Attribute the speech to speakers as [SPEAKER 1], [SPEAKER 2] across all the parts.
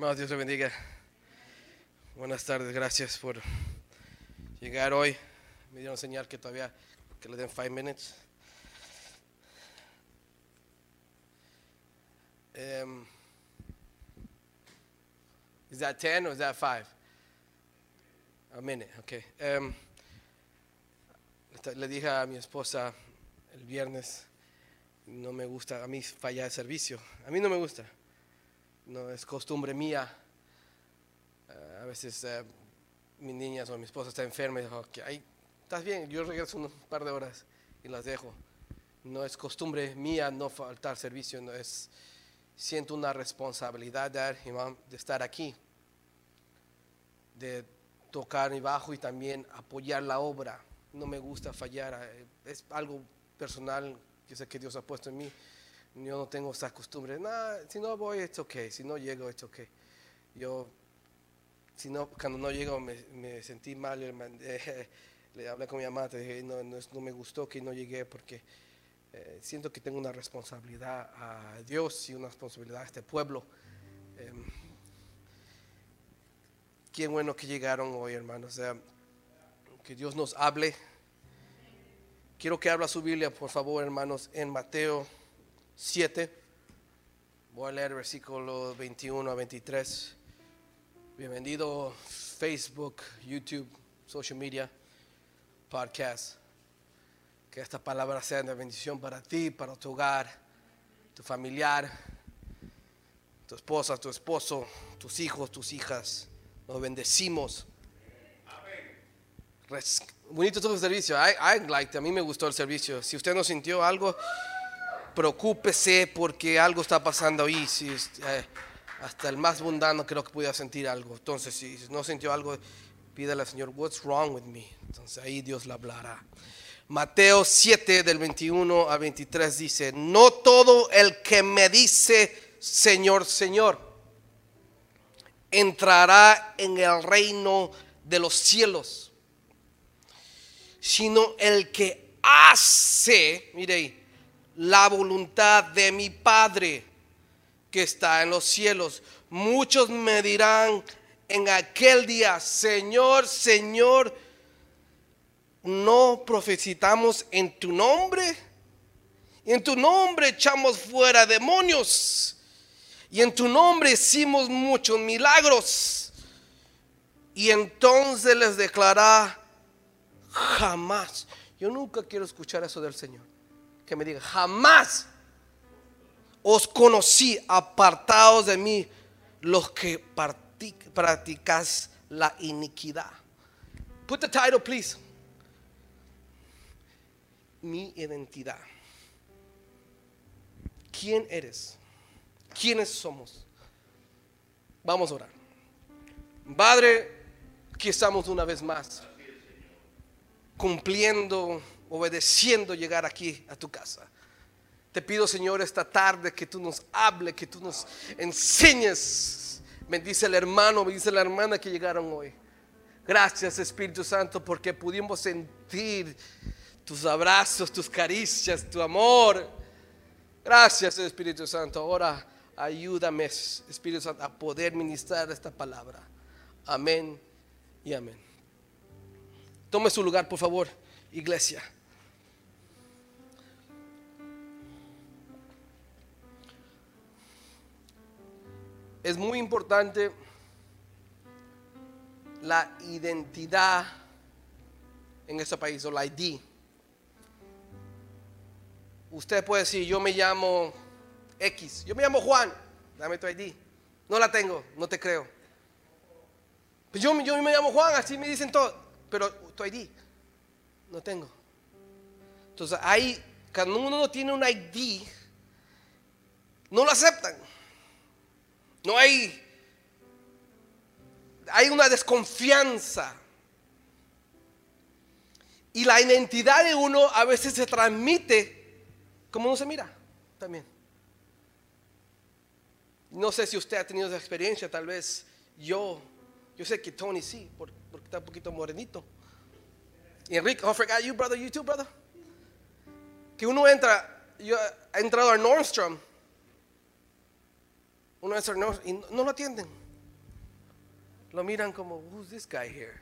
[SPEAKER 1] Hermanos, Dios le bendiga. Buenas tardes, gracias por llegar hoy. Me dieron señal que todavía, que le den five minutes. Um, is that 10 or is that 5? A minute, okay. Um, le dije a mi esposa el viernes, no me gusta, a mí fallar el servicio, a mí no me gusta, no es costumbre mía. Uh, a veces uh, mis niñas o mi esposa está enferma y digo, okay, ay, estás bien, yo regreso un par de horas y las dejo. No es costumbre mía no faltar servicio, no es, siento una responsabilidad de, de estar aquí, de tocar mi bajo y también apoyar la obra. No me gusta fallar, eh, es algo personal que sé que Dios ha puesto en mí. Yo no tengo esa costumbre. Nah, si no voy, es ok. Si no llego, es ok. Yo, si no, cuando no llego, me, me sentí mal. Le hablé con mi mamá, te dije, no, no, no, me gustó que no llegué porque eh, siento que tengo una responsabilidad a Dios y una responsabilidad a este pueblo. Eh, qué bueno que llegaron hoy, hermanos. Sea, que Dios nos hable. Quiero que abra su Biblia, por favor, hermanos, en Mateo 7. Voy a leer versículo 21 a 23. Bienvenido Facebook, YouTube, social media, podcast. Que esta palabra sea de bendición para ti, para tu hogar, tu familiar, tu esposa, tu esposo, tus hijos, tus hijas. Nos bendecimos. Bonito todo el servicio. I, I liked, a mí me gustó el servicio. Si usted no sintió algo, preocúpese porque algo está pasando ahí. Si, eh, hasta el más mundano creo que pudiera sentir algo. Entonces, si no sintió algo, pídale al Señor, what's wrong with me? Entonces ahí Dios le hablará. Mateo 7 del 21 a 23 dice, no todo el que me dice, Señor, Señor, entrará en el reino de los cielos, sino el que hace, mire ahí, la voluntad de mi Padre que está en los cielos. Muchos me dirán en aquel día, Señor, Señor, no profetizamos en tu nombre. En tu nombre echamos fuera demonios. Y en tu nombre hicimos muchos milagros. Y entonces les declarará jamás. Yo nunca quiero escuchar eso del Señor. Que me diga, jamás os conocí apartados de mí los que practicas la iniquidad. Put the title, please. Mi identidad. ¿Quién eres? ¿Quiénes somos? Vamos a orar. Padre, aquí estamos una vez más cumpliendo, obedeciendo llegar aquí a tu casa. Te pido, Señor, esta tarde que tú nos hable, que tú nos enseñes. Bendice el hermano, bendice la hermana que llegaron hoy. Gracias, Espíritu Santo, porque pudimos sentir tus abrazos, tus caricias, tu amor. Gracias, Espíritu Santo. Ahora ayúdame, Espíritu Santo, a poder ministrar esta palabra. Amén y amén. Tome su lugar, por favor, iglesia. Es muy importante la identidad en este país, o la ID. Usted puede decir, yo me llamo X, yo me llamo Juan, dame tu ID. No la tengo, no te creo. Pues yo, yo me llamo Juan, así me dicen todo, pero tu ID no tengo. Entonces ahí, cuando uno no tiene un ID, no lo aceptan. No hay, hay una desconfianza. Y la identidad de uno a veces se transmite como uno se mira también. No sé si usted ha tenido esa experiencia, tal vez yo, yo sé que Tony sí, por- porque está un poquito morenito. Y Enrique, oh, I forgot you, brother, you too, brother. Que uno entra, yo he entrado a Nordstrom, uno a Nordstrom y no, lo atienden. lo miran como, who's this guy here?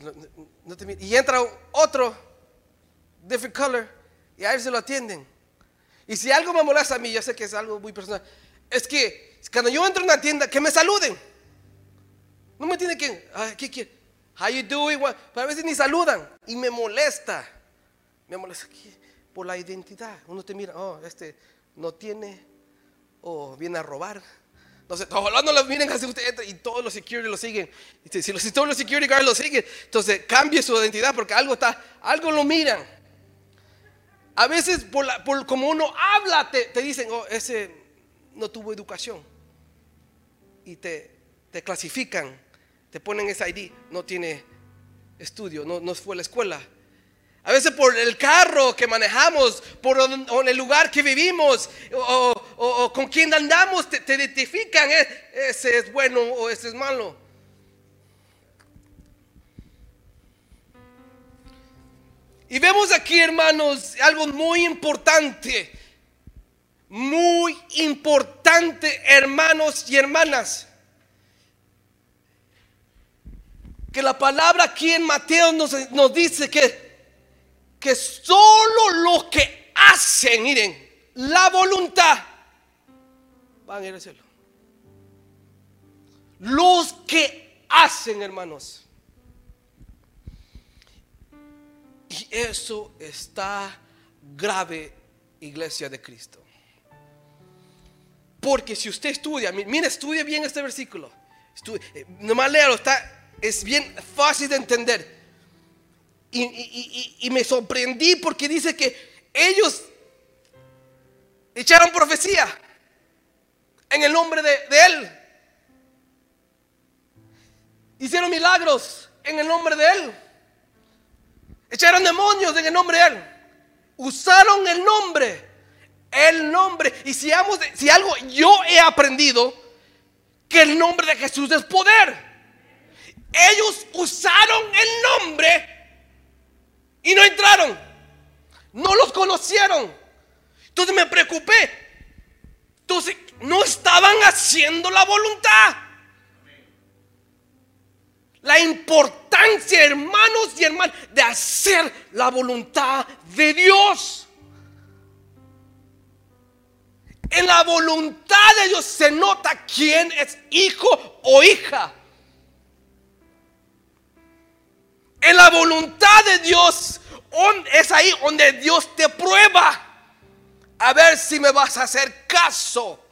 [SPEAKER 1] No- y entra otro, different color, y a él se lo atienden. Y si algo me molesta a mí, yo sé que es algo muy personal, es que cuando yo entro en una tienda, que me saluden. No me tiene que, "Ay, ¿qué quiere? How you doing? What?" A veces ni saludan y me molesta. Me molesta aquí por la identidad. Uno te mira, oh, este no tiene o viene a robar. No sé, ojalá no lo miren así usted entra y todos los security lo siguen. Si, si si todos los security guards lo siguen, entonces cambie su identidad porque algo está, algo lo miran. A veces por, la- por como uno habla te, te dicen, oh, ese no tuvo educación. Y te, te clasifican, te ponen ese ID, no tiene estudio, no, no fue a la escuela. A veces por el carro que manejamos, por el lugar que vivimos, o, con quién andamos, te, identifican, eh, ese es bueno o ese es malo. Y vemos aquí, hermanos, algo muy importante, muy importante, hermanos y hermanas. Que la palabra aquí en Mateo nos dice que, que solo los que hacen, miren, la voluntad, van a ir al cielo. Los que hacen, hermanos. Y eso está grave, iglesia de Cristo. Porque si usted estudia, mi- mira, estudia bien este versículo. Estu- eh, nomás léalo, está, es bien fácil de entender. Y, me sorprendí porque dice que ellos echaron profecía en el nombre de, Él. Hicieron milagros en el nombre de Él. Echaron demonios en el nombre de Él. Usaron el nombre. El nombre. Y si, si algo yo he aprendido, que el nombre de Jesús es poder. Ellos usaron el nombre y no entraron. No los conocieron. Entonces me preocupé. Entonces no estaban haciendo la voluntad. La importancia, hermanos y hermanas, de hacer la voluntad de Dios. En la voluntad de Dios se nota quién es hijo o hija. En la voluntad de Dios es ahí donde Dios te prueba. A ver si me vas a hacer caso.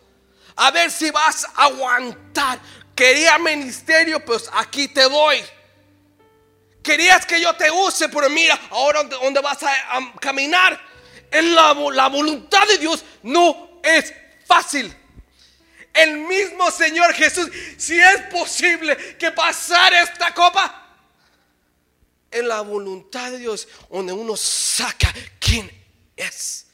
[SPEAKER 1] A ver si vas a aguantar. Quería ministerio, pues aquí te doy. Querías que yo te use, pero mira, ahora donde, vas a, a caminar. En la, la voluntad de Dios no es fácil. El mismo Señor Jesús, si es posible que pasar esta copa, en la voluntad de Dios, donde uno saca quién es.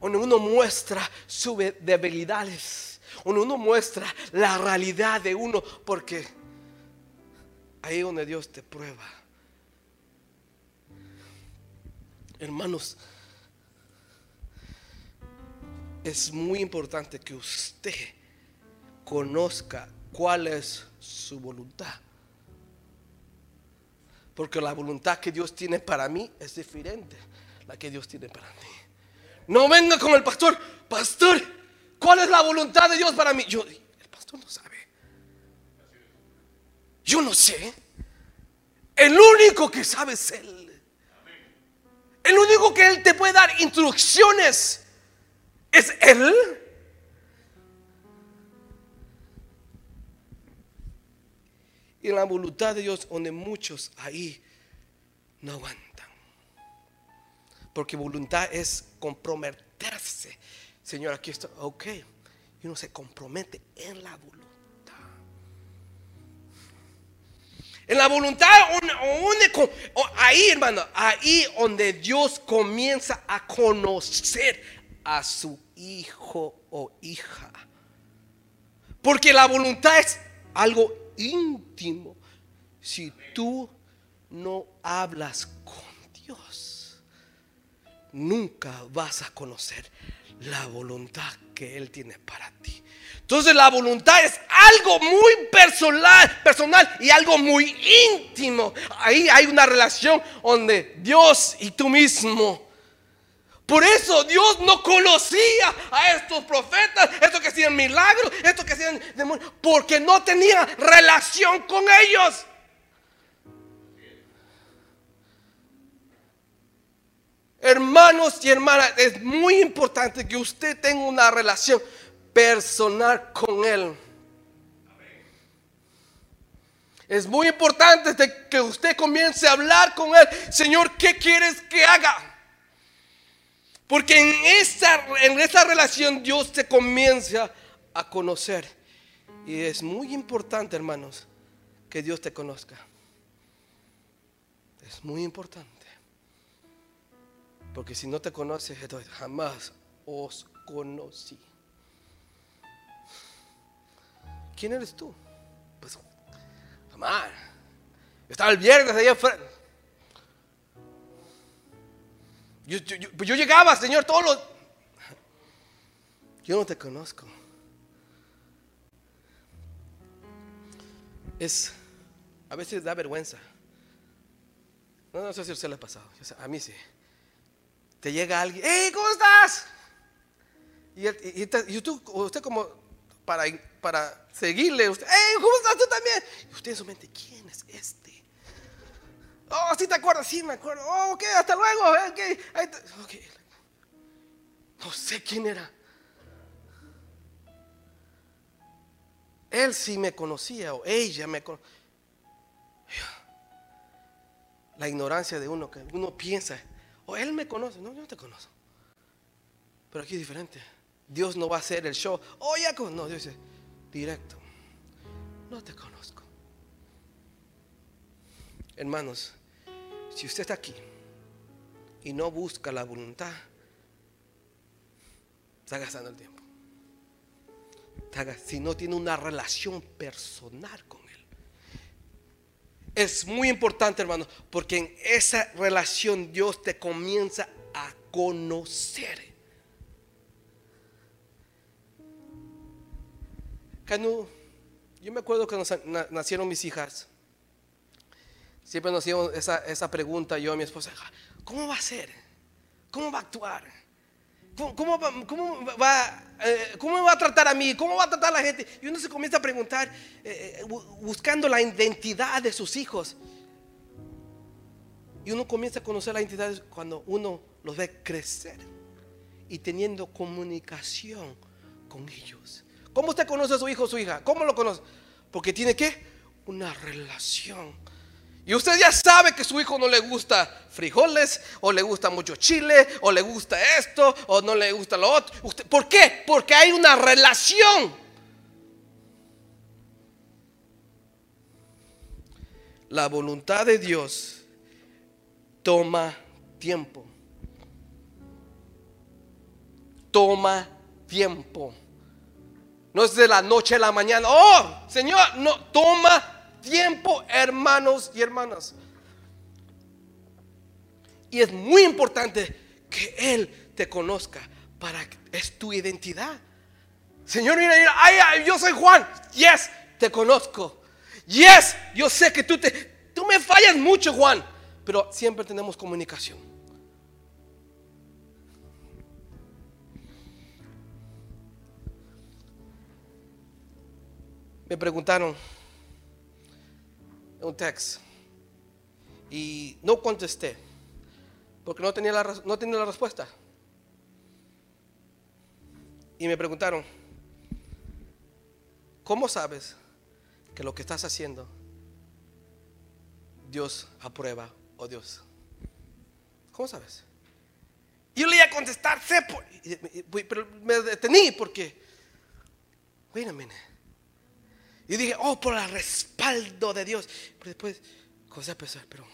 [SPEAKER 1] Donde uno muestra sus debilidades. Donde uno muestra la realidad de uno. Porque ahí donde Dios te prueba. Hermanos, es muy importante que usted conozca cuál es su voluntad. Porque la voluntad que Dios tiene para mí es diferente a la que Dios tiene para mí. No venga con el pastor, pastor, ¿cuál es la voluntad de Dios para mí? Yo, el pastor no sabe. Yo no sé. El único que sabe es Él. El único que Él te puede dar instrucciones es Él. En la voluntad de Dios, donde muchos ahí no aguantan. Porque voluntad es comprometerse. Señor, aquí está, ok. Y uno se compromete en la voluntad. En la voluntad, ahí hermano, ahí donde Dios comienza a conocer a su hijo o hija. Porque la voluntad es algo íntimo. Si tú no hablas con Dios, nunca vas a conocer la voluntad que Él tiene para ti. Entonces la voluntad es algo muy personal, personal y algo muy íntimo. Ahí hay una relación donde Dios y tú mismo. Por eso Dios no conocía a estos profetas, estos que hacían milagros, estos que hacían demonios, porque no tenía relación con ellos. Hermanos y hermanas, es muy importante que usted tenga una relación personal con Él. Es muy importante que usted comience a hablar con Él. Señor, ¿qué quieres que haga? Porque en esa, en esa relación Dios te comienza a conocer. Y es muy importante, hermanos, que Dios te conozca. Es muy importante. Porque si no te conoces, jamás os conocí. ¿Quién eres tú? Pues, jamás. Estaba el viernes allá afuera. Yo, pues yo, llegaba, Señor, todos los... Yo no te conozco. Es, a veces da vergüenza. No, sé si a usted le ha pasado. A mí sí. Te llega alguien, ¡Hey, ¿cómo estás? Y, usted como para, para seguirle, usted, ¡Hey, ¿cómo estás tú también? Usted en su mente, ¿quién es este? Oh, sí te acuerdas, sí me acuerdo. Oh, ok, hasta luego. Okay. okay. No sé quién era. Él sí me conocía o ella me conocía. La ignorancia de uno, que uno piensa, o él me conoce. No, yo no te conozco. Pero aquí es diferente. Dios no va a hacer el show. Oh, ya No, Dios dice, directo. No te conozco. Hermanos, si usted está aquí y no busca la voluntad, está gastando el tiempo. Si no tiene una relación personal con Él. Es muy importante, hermano, porque en esa relación Dios te comienza a conocer. yo me acuerdo que nacieron mis hijas. Siempre nos hacíamos esa, esa pregunta yo a mi esposa, ¿cómo va a ser? ¿Cómo va a actuar? ¿Cómo, va, cómo, va, eh, ¿Cómo va a tratar a mí? ¿Cómo va a tratar a la gente? Y uno se comienza a preguntar, eh, eh, buscando la identidad de sus hijos. Y uno comienza a conocer la identidad cuando uno los ve crecer y teniendo comunicación con ellos. ¿Cómo usted conoce a su hijo o su hija? ¿Cómo lo conoce? Porque tiene que una relación y usted ya sabe que su hijo no le gusta frijoles, o le gusta mucho chile, o le gusta esto, o no le gusta lo otro. ¿Por qué? Porque hay una relación. La voluntad de Dios toma tiempo. Toma tiempo. No es de la noche a la mañana. Oh, Señor, no, toma tiempo, hermanos y hermanas. Y es muy importante que Él te conozca para es tu identidad. Señor, mira, mira, ay, yo soy Juan. Yes, te conozco. Yes, yo sé que tú te, tú me fallas mucho, Juan, pero siempre tenemos comunicación. Me preguntaron, un text y no contesté porque no tenía, la, no tenía la respuesta. Y me preguntaron, ¿cómo sabes que lo que estás haciendo Dios aprueba o Dios? ¿Cómo sabes? yo le iba a contestar, sé, pero me detení porque, wait a minute. Y dije, oh, por el respaldo de Dios. Pero después comencé a pensar, pero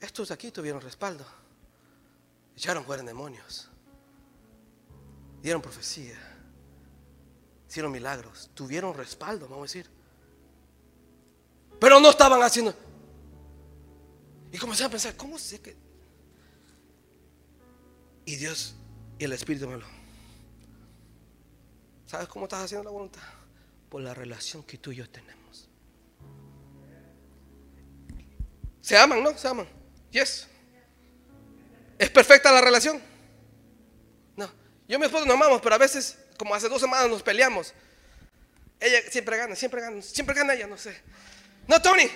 [SPEAKER 1] estos aquí tuvieron respaldo. Echaron fuera demonios. Dieron profecía. Hicieron milagros. Tuvieron respaldo, vamos a decir. Pero no estaban haciendo. Y comencé a pensar, ¿cómo sé que? Y Dios y el Espíritu me lo ¿Sabes cómo estás haciendo la voluntad? Por la relación que tú y yo tenemos. Se aman, ¿no? Se aman. Yes. ¿Es perfecta la relación? No. Yo y mi esposo nos amamos, pero a veces, como hace dos semanas, nos peleamos. Ella siempre gana, siempre gana, siempre gana ella, no sé. No, Tony,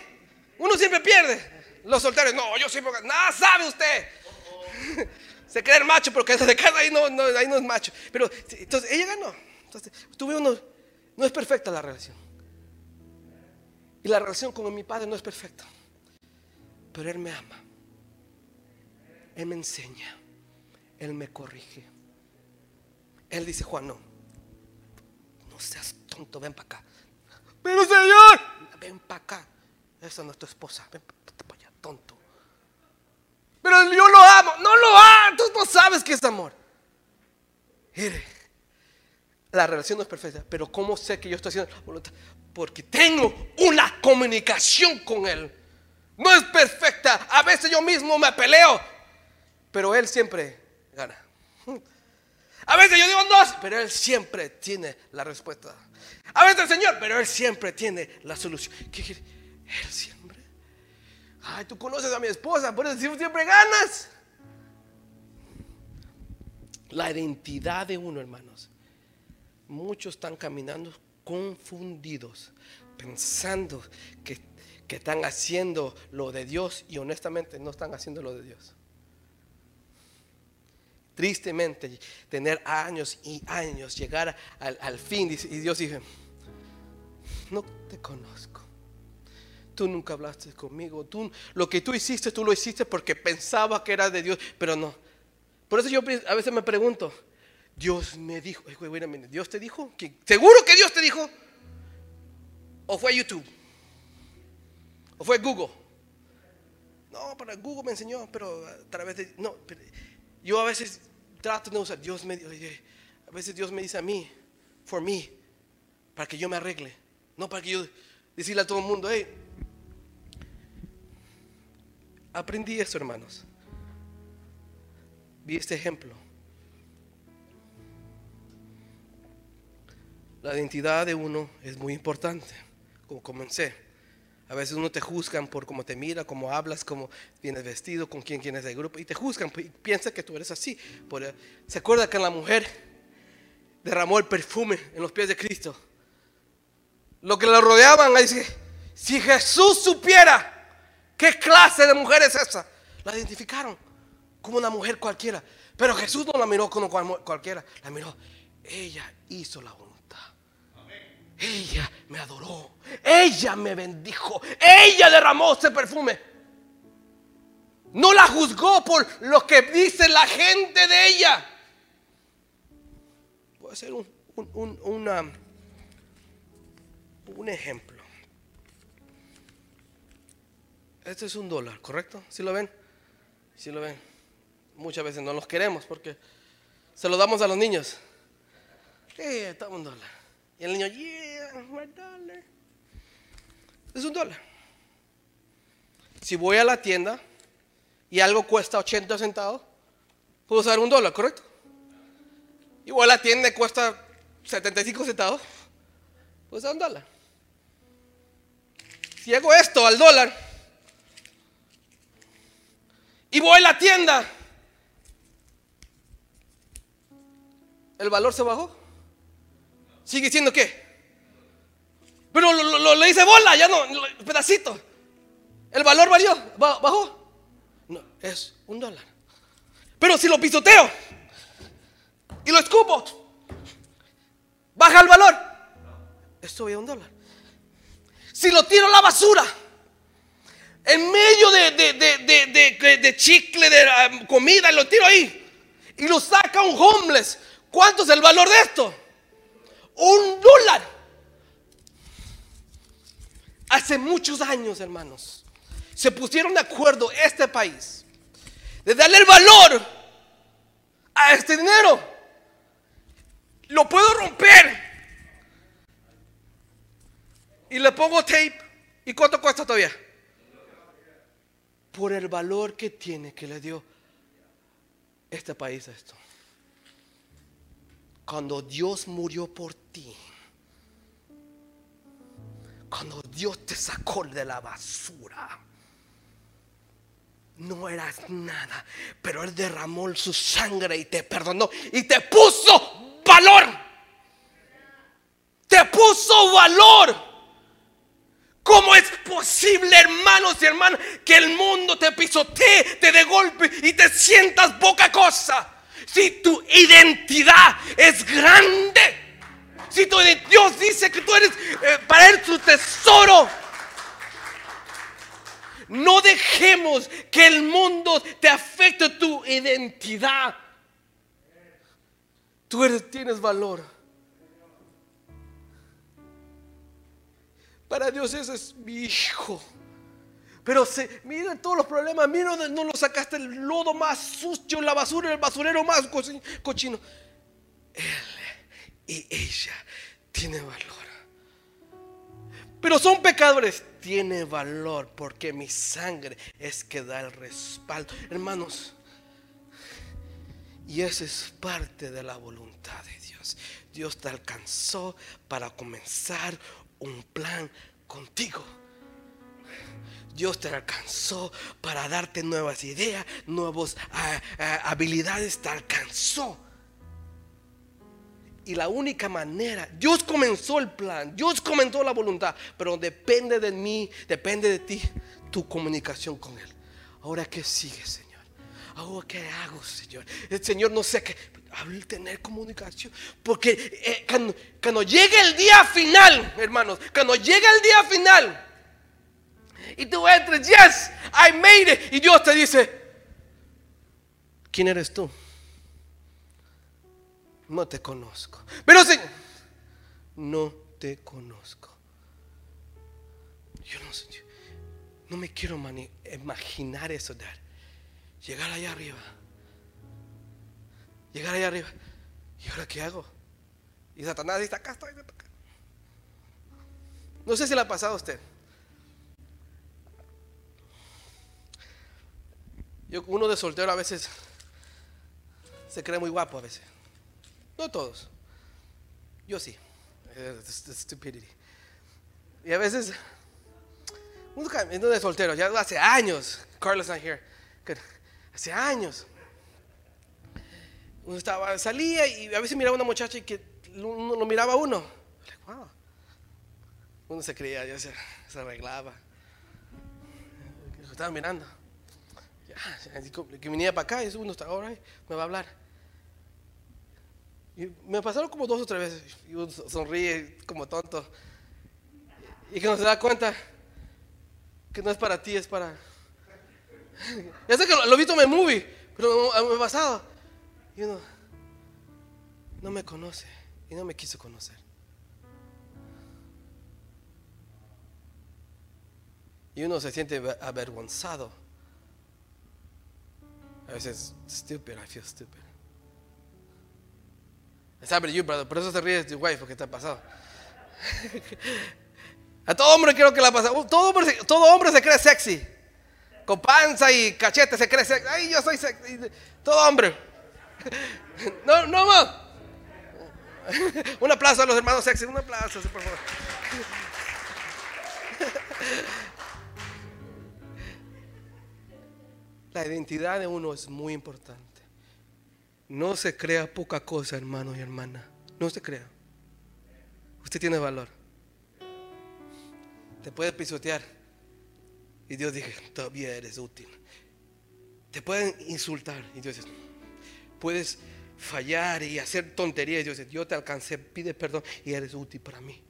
[SPEAKER 1] uno siempre pierde. Los solteros, no, yo siempre gano. Nada sabe usted. Se cree el macho porque de casa ahí no, no, ahí no es macho. Pero entonces ella ganó. Entonces, tuve uno, no es perfecta la relación. Y la relación con mi padre no es perfecta. Pero él me ama. Él me enseña. Él me corrige. Él dice, Juan, no. No seas tonto, ven para acá. Pero Señor, ven para acá. Esa no es tu esposa. Ven para allá, tonto. Pero yo lo amo. No lo amo. Tú no sabes qué es amor. Mire, la relación no es perfecta. Pero ¿cómo sé que yo estoy haciendo la voluntad? Porque tengo una comunicación con Él. No es perfecta. A veces yo mismo me peleo. Pero Él siempre gana. A veces yo digo dos, pero Él siempre tiene la respuesta. A veces Señor, pero Él siempre tiene la solución. ¿Qué quiere? Él siempre. Ay, tú conoces a mi esposa, por eso siempre ganas. La identidad de uno, hermanos. Muchos están caminando confundidos, pensando que, que están haciendo lo de Dios y honestamente no están haciendo lo de Dios. Tristemente, tener años y años, llegar al, al fin y Dios dice, no te conozco. Tú nunca hablaste conmigo. Tú, lo que tú hiciste, tú lo hiciste porque pensaba que era de Dios, pero no. Por eso yo a veces me pregunto, Dios me dijo, Dios te dijo, seguro que Dios te dijo, o fue YouTube, o fue Google. No, para Google me enseñó, pero a través de, no, yo a veces trato de usar, Dios me, a veces Dios me dice a mí, for me, para que yo me arregle, no para que yo decirle a todo el mundo, hey, aprendí esto, hermanos. Vi este ejemplo. La identidad de uno es muy importante, como comencé. A veces uno te juzgan por cómo te mira, cómo hablas, cómo vienes vestido, con quién tienes el grupo, y te juzgan y piensan que tú eres así. ¿Se acuerda que la mujer derramó el perfume en los pies de Cristo? Lo que la rodeaban, dice, si Jesús supiera qué clase de mujer es esa, la identificaron como una mujer cualquiera. Pero Jesús no la miró como cualquiera, la miró, ella hizo la voluntad. Ella me adoró, ella me bendijo, ella derramó ese perfume. No la juzgó por lo que dice la gente de ella. Voy a hacer un, un, un ejemplo. Este es un dólar, ¿correcto? ¿Sí lo ven? ¿Sí lo ven? Muchas veces no los queremos porque se lo damos a los niños. Eh, un dólar. Y el niño, yeah, dólar. Es un dólar. Si voy a la tienda y algo cuesta 80 centavos, puedo usar un dólar, ¿correcto? Y voy a la tienda y cuesta 75 centavos, puedo usar un dólar. Si hago esto al dólar y voy a la tienda, ¿el valor se bajó? Sigue siendo qué? Pero lo, le hice bola, ya no, pedacito. ¿El valor valió? ¿Bajó? No, es un dólar. Pero si lo pisoteo y lo escupo, baja el valor. Esto es un dólar. Si lo tiro a la basura, en medio de, de, de chicle, de um, comida, lo tiro ahí, y lo saca un homeless, ¿cuánto es el valor de esto? Un dólar. Hace muchos años, hermanos, se pusieron de acuerdo este país de darle el valor a este dinero. Lo puedo romper y le pongo tape. ¿Y cuánto cuesta todavía? Por el valor que tiene que le dio este país a esto. Cuando Dios murió por ti, cuando Dios te sacó de la basura, no eras nada, pero Él derramó su sangre y te perdonó y te puso valor. Te puso valor. ¿Cómo es posible, hermanos y hermanas, que el mundo te pisotee, te de golpe y te sientas poca cosa? Si tu identidad es grande, si tu, Dios dice que tú eres eh, para Él su tesoro. No dejemos que el mundo te afecte tu identidad. Tú eres, tienes valor. Para Dios ese es mi hijo. Pero se, miren todos los problemas. Miren, no lo sacaste el lodo más sucio, la basura, el basurero más cochino. Él y ella tiene valor. Pero son pecadores. Tiene valor porque mi sangre es que da el respaldo. Hermanos, y esa es parte de la voluntad de Dios. Dios te alcanzó para comenzar un plan contigo. Dios te alcanzó para darte nuevas ideas, nuevas ah, ah, habilidades, te alcanzó. Y la única manera, Dios comenzó el plan, Dios comenzó la voluntad, pero depende de mí, depende de ti, tu comunicación con Él. Ahora, ¿qué sigue, Señor? Ahora, ¿qué hago, Señor? El Señor no sé qué, tener comunicación. Porque eh, cuando, cuando llegue el día final, hermanos, cuando llegue el día final, y tú entres, yes, I made it, y Dios te dice, ¿quién eres tú? No te conozco. Pero Señor, no te conozco. Yo no, no me quiero imaginar eso, Dad. Llegar allá arriba. Llegar allá arriba. ¿Y ahora qué hago? Y Satanás dice, acá estoy. No sé si le ha pasado a usted. Yo, uno de soltero a veces se cree muy guapo a veces. No todos. Yo sí. Stupidity. Y a veces, uno de soltero, ya hace años, Carlos not here, hace años. Uno estaba, salía y a veces miraba a una muchacha y que uno lo miraba a uno. Uno se creía, ya se, se arreglaba. Estaba mirando. Ya, que venía para acá y uno está ahora me va a hablar. Y me pasaron como dos o tres veces. Y uno sonríe como tonto. Y que no se da cuenta que no es para ti, es para. Ya sé que lo, he visto en mi movie, pero me ha pasado. Y uno no me conoce y no me quiso conocer. Y uno se siente avergonzado. A veces, stupid, I feel stupid. It's happened you, brother. Por eso se ríe de tu wife, porque te ha pasado. A todo hombre creo que le ha pasado. Todo hombre, todo hombre se cree sexy. Con panza y cachete se cree sexy. Ay, yo soy sexy. Todo hombre. No, no más. Un aplauso a los hermanos sexy. Un aplauso, por favor. La identidad de uno es muy importante. No se crea poca cosa, hermano y hermana. No se crea. Usted tiene valor. Te puede pisotear. Y Dios dice, todavía eres útil. Te pueden insultar. Y Dios dice, puedes fallar y hacer tonterías. Y Dios dice, yo te alcancé, pide perdón y eres útil para mí.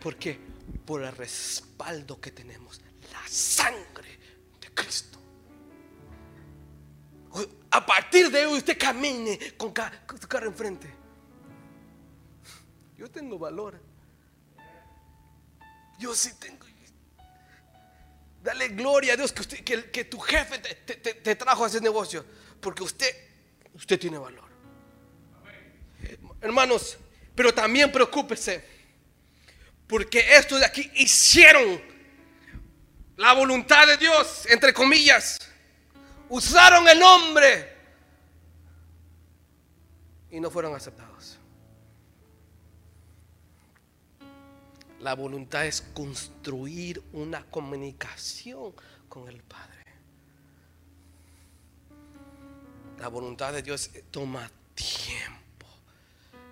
[SPEAKER 1] ¿Por qué? Por el respaldo que tenemos. La sangre de Cristo a partir de hoy usted camine con, su cara enfrente. Yo tengo valor. Yo sí tengo. Dale gloria a Dios que, que, tu jefe te, trajo a ese negocio. Porque usted, usted tiene valor. Hermanos, pero también preocúpese. Porque estos de aquí hicieron la voluntad de Dios, entre comillas usaron el nombre y no fueron aceptados. La voluntad es construir una comunicación con el Padre. La voluntad de Dios toma tiempo.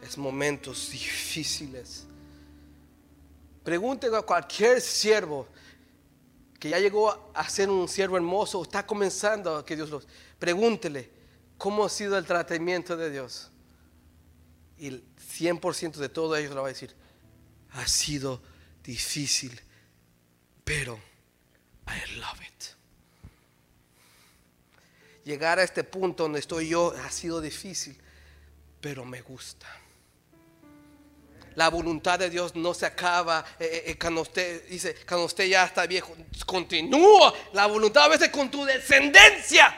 [SPEAKER 1] Es momentos difíciles. Pregúntele a cualquier siervo que ya llegó a ser un siervo hermoso, está comenzando que Dios los... Pregúntele cómo ha sido el tratamiento de Dios. Y el 100% de todo ellos lo va a decir, ha sido difícil, pero I love it. Llegar a este punto donde estoy yo ha sido difícil, pero me gusta. La voluntad de Dios no se acaba eh, eh, eh, cuando usted dice, cuando usted ya está viejo, continúa la voluntad a veces con tu descendencia.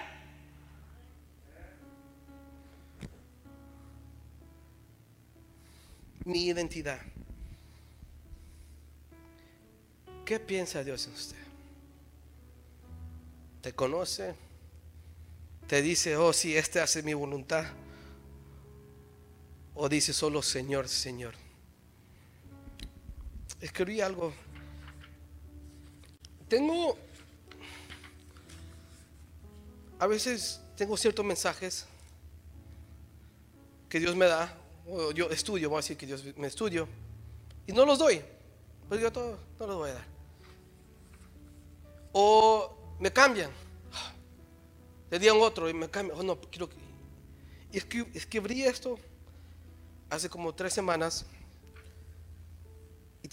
[SPEAKER 1] Mi identidad. ¿Qué piensa Dios en usted? ¿Te conoce? ¿Te dice, oh, sí, este hace mi voluntad? ¿O dice solo Señor, Señor? Escribí algo. Tengo, a veces tengo ciertos mensajes que Dios me da, o yo estudio, voy a decir que Dios me estudio, y no los doy, pues yo todo, no los voy a dar. O me cambian. Le di a otro y me cambian. Oh, no, quiero que... Y escribí esto hace como tres semanas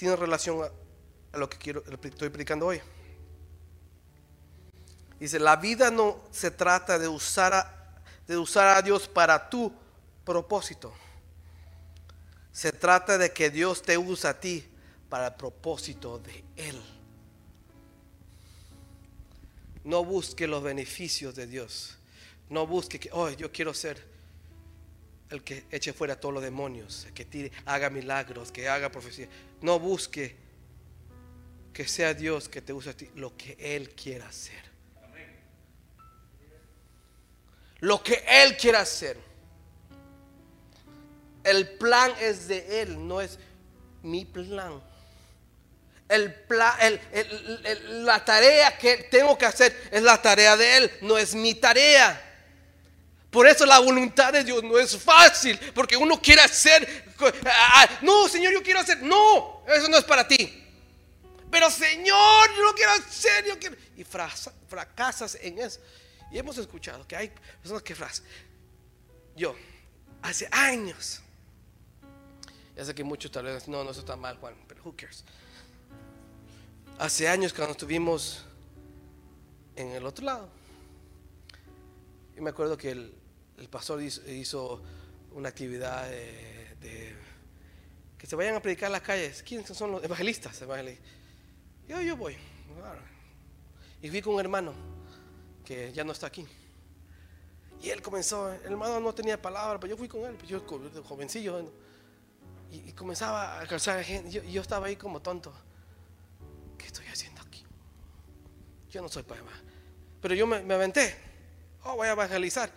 [SPEAKER 1] tiene relación a, lo que quiero, estoy predicando hoy. Dice, la vida no se trata de usar a, de usar a Dios para tu propósito. Se trata de que Dios te usa a ti para el propósito de Él. No busque los beneficios de Dios. No busque que, oh, yo quiero ser el que eche fuera todos los demonios, el que tire, haga milagros, que haga profecía. No busque que sea Dios que te use a ti, lo que Él quiera hacer. Lo que Él quiera hacer. El plan es de Él, no es mi plan el, la tarea que tengo que hacer es la tarea de Él, no es mi tarea. Por eso la voluntad de Dios no es fácil, porque uno quiere hacer, no, Señor, yo quiero hacer, no, eso no es para ti. Pero Señor, yo lo quiero hacer, yo quiero. Y fracasas en eso. Y hemos escuchado que hay personas que fracasan. Yo, hace años, ya sé que muchos tal vez, no, no, eso está mal, Juan, pero who cares hace años cuando estuvimos en el otro lado. Y me acuerdo que el, pastor hizo, una actividad de, que se vayan a predicar en las calles. ¿Quiénes son los evangelistas? Yo, yo voy. Y fui con un hermano que ya no está aquí. Y él comenzó, el hermano no tenía palabra, pero yo fui con él, pues yo jovencillo. Y, comenzaba a calzar gente. Yo, yo estaba ahí como tonto. ¿qué estoy haciendo aquí? Yo no soy para Pero yo me, aventé. Oh, voy a evangelizar.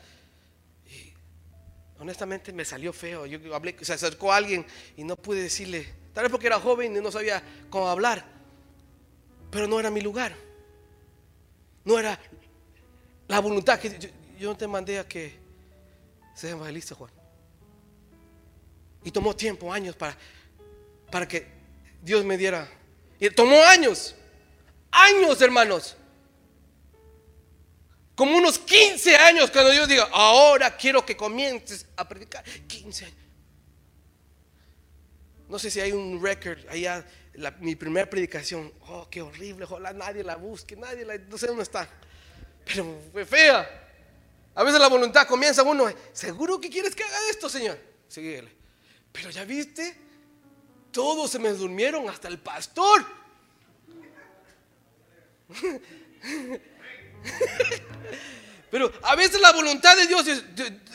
[SPEAKER 1] Honestamente me salió feo. Yo hablé, se acercó a alguien y no pude decirle, tal vez porque era joven y no sabía cómo hablar. Pero no era mi lugar. No era la voluntad que yo, no te mandé a que seas evangelista, Juan. Y tomó tiempo, años para, para que Dios me diera y tomó años, años hermanos. Como unos 15 años cuando Dios diga, ahora quiero que comiences a predicar. 15 años. No sé si hay un record allá, mi primera predicación. Oh, qué horrible, ojalá nadie la busque, nadie la, no sé dónde está. Pero fue fea. A veces la voluntad comienza uno, ¿seguro que quieres que haga esto, Señor? Síguele. Pero ya viste, todos se me durmieron, hasta el pastor. Pero a veces la voluntad de Dios,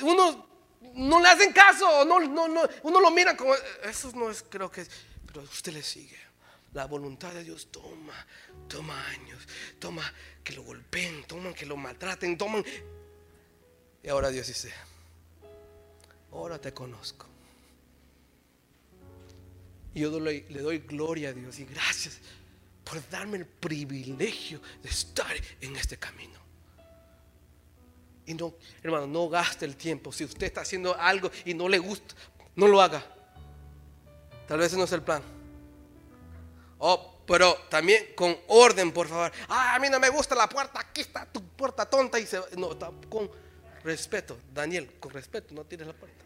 [SPEAKER 1] uno no le hacen caso, no, no, no, uno lo mira como, eso no es, creo que es, pero usted le sigue. La voluntad de Dios toma, toma años, toma que lo golpeen, toma que lo maltraten, toman. Y ahora Dios dice, ahora te conozco. Y yo le doy gloria a Dios y gracias por darme el privilegio de estar en este camino. Y no, hermano, no gaste el tiempo. Si usted está haciendo algo y no le gusta, no lo haga. Tal vez ese no es el plan. Oh, pero también con orden, por favor. Ah, a mí no me gusta la puerta. Aquí está tu puerta tonta y se no, con respeto. Daniel, con respeto, no tires la puerta.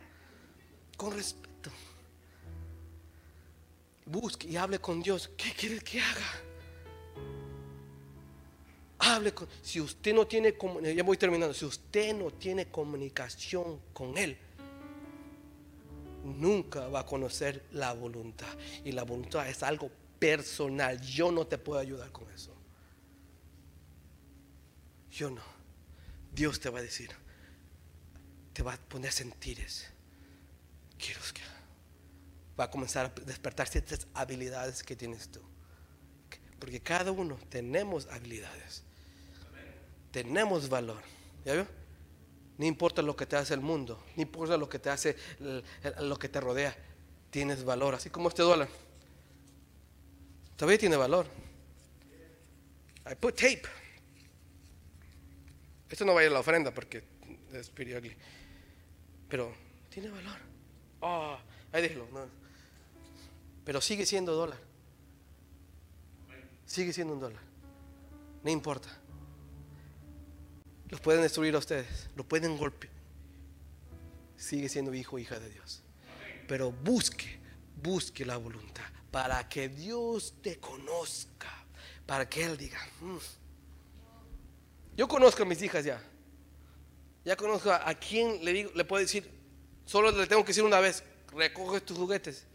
[SPEAKER 1] Con respeto. Busque y hable con Dios. ¿Qué quiere que haga? Hable con. Si usted no tiene. Ya voy terminando. Si usted no tiene comunicación con Él, nunca va a conocer la voluntad. Y la voluntad es algo personal. Yo no te puedo ayudar con eso. Yo no. Dios te va a decir. Te va a poner sentires. Quiero que va a comenzar a despertar ciertas habilidades que tienes tú. Porque cada uno tenemos habilidades tenemos valor. ¿Ya vio? No importa lo que te hace el mundo, no importa lo que te hace, lo que te rodea, tienes valor. Así como este dólar. Todavía tiene valor. I put tape. Esto no va a ir a la ofrenda porque es pretty Pero tiene valor. Oh, ahí déjelo. Pero sigue siendo dólar. Sigue siendo un dólar. No importa. Los pueden destruir a ustedes, los pueden golpear. Sigue siendo hijo o hija de Dios. Pero busque, busque la voluntad para que Dios te conozca, para que Él diga, mm". yo conozco a mis hijas ya. Ya conozco a, quien le digo, le puedo decir, solo le tengo que decir una vez, recoge tus juguetes.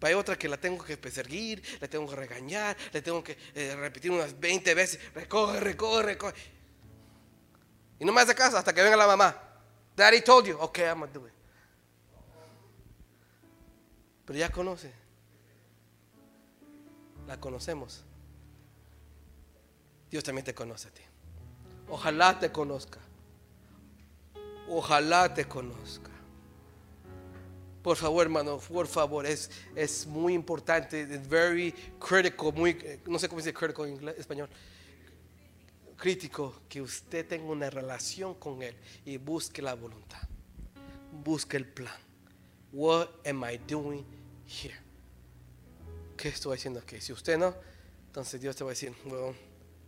[SPEAKER 1] Hay otra que la tengo que perseguir, le tengo que regañar, le tengo que eh, repetir unas 20 veces, recoge, recoge, recoge. Y no me hace caso hasta que venga la mamá. Daddy told you. Okay, I'm to do it. Pero ya conoce. La conocemos. Dios también te conoce a ti. Ojalá te conozca. Ojalá te conozca. Por favor, hermano, por favor, es, es muy importante, es very critical, muy, no sé cómo dice critical en español crítico que usted tenga una relación con Él y busque la voluntad. Busque el plan. What am I doing here? ¿Qué estoy haciendo aquí? Si usted no, entonces Dios te va a decir,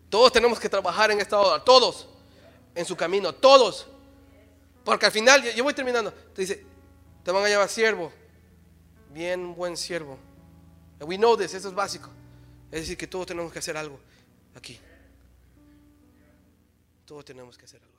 [SPEAKER 1] todos tenemos que trabajar en esta hora, todos, en su camino, todos. Porque al final, yo voy terminando, te dice, te van a llamar siervo, bien buen siervo. we know this, eso es básico. Es decir, que todos tenemos que hacer algo aquí. Todos tenemos que hacer algo.